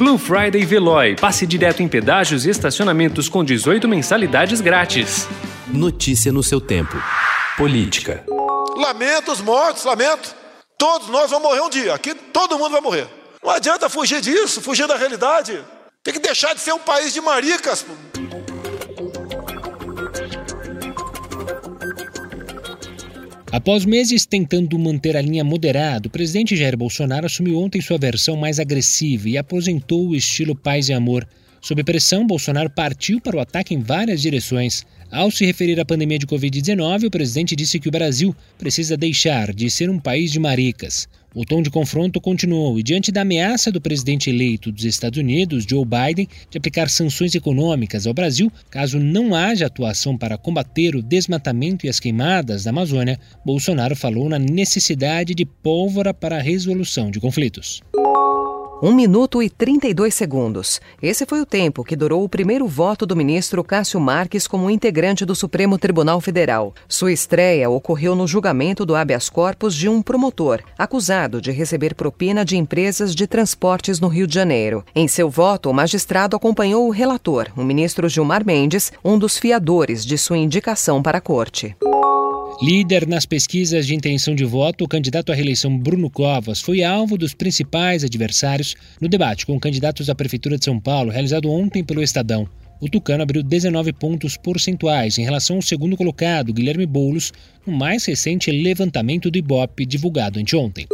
Blue Friday Veloy. Passe direto em pedágios e estacionamentos com 18 mensalidades grátis. Notícia no seu tempo. Política. Lamento os mortos, lamento. Todos nós vamos morrer um dia. Aqui todo mundo vai morrer. Não adianta fugir disso, fugir da realidade. Tem que deixar de ser um país de maricas. Após meses tentando manter a linha moderada, o presidente Jair Bolsonaro assumiu ontem sua versão mais agressiva e aposentou o estilo paz e amor. Sob pressão, Bolsonaro partiu para o ataque em várias direções. Ao se referir à pandemia de Covid-19, o presidente disse que o Brasil precisa deixar de ser um país de maricas. O tom de confronto continuou e, diante da ameaça do presidente eleito dos Estados Unidos, Joe Biden, de aplicar sanções econômicas ao Brasil caso não haja atuação para combater o desmatamento e as queimadas da Amazônia, Bolsonaro falou na necessidade de pólvora para a resolução de conflitos. 1 minuto e 32 segundos. Esse foi o tempo que durou o primeiro voto do ministro Cássio Marques como integrante do Supremo Tribunal Federal. Sua estreia ocorreu no julgamento do habeas corpus de um promotor, acusado de receber propina de empresas de transportes no Rio de Janeiro. Em seu voto, o magistrado acompanhou o relator, o ministro Gilmar Mendes, um dos fiadores de sua indicação para a corte. Líder nas pesquisas de intenção de voto, o candidato à reeleição Bruno Covas foi alvo dos principais adversários no debate com candidatos à Prefeitura de São Paulo, realizado ontem pelo Estadão. O Tucano abriu 19 pontos percentuais em relação ao segundo colocado, Guilherme Boulos, no mais recente levantamento do Ibope divulgado anteontem.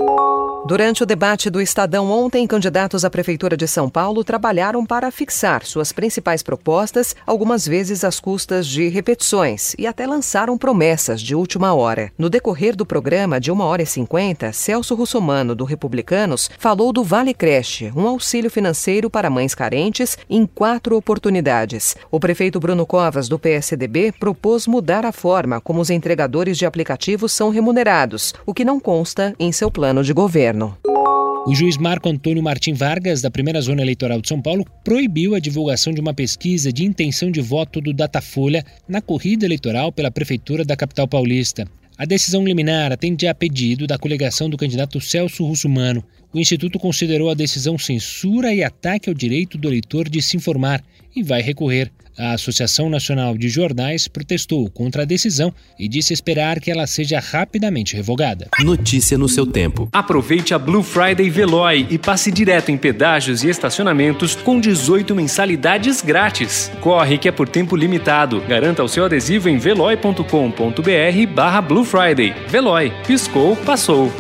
Durante o debate do Estadão ontem, candidatos à Prefeitura de São Paulo trabalharam para fixar suas principais propostas, algumas vezes às custas de repetições, e até lançaram promessas de última hora. No decorrer do programa de 1 hora e 50, Celso Russomano, do Republicanos, falou do Vale Creche, um auxílio financeiro para mães carentes, em quatro oportunidades. O prefeito Bruno Covas, do PSDB, propôs mudar a forma como os entregadores de aplicativos são remunerados, o que não consta em seu plano de governo governo. O juiz Marco Antônio Martim Vargas, da primeira zona eleitoral de São Paulo, proibiu a divulgação de uma pesquisa de intenção de voto do Datafolha na corrida eleitoral pela Prefeitura da capital paulista. A decisão liminar atende a pedido da coligação do candidato Celso Russumano. O Instituto considerou a decisão censura e ataque ao direito do eleitor de se informar e vai recorrer. A Associação Nacional de Jornais protestou contra a decisão e disse esperar que ela seja rapidamente revogada. Notícia no seu tempo. Aproveite a Blue Friday Veloy e passe direto em pedágios e estacionamentos com 18 mensalidades grátis. Corre que é por tempo limitado. Garanta o seu adesivo em veloy.com.br barra Blue Friday. Veloy. Piscou, passou.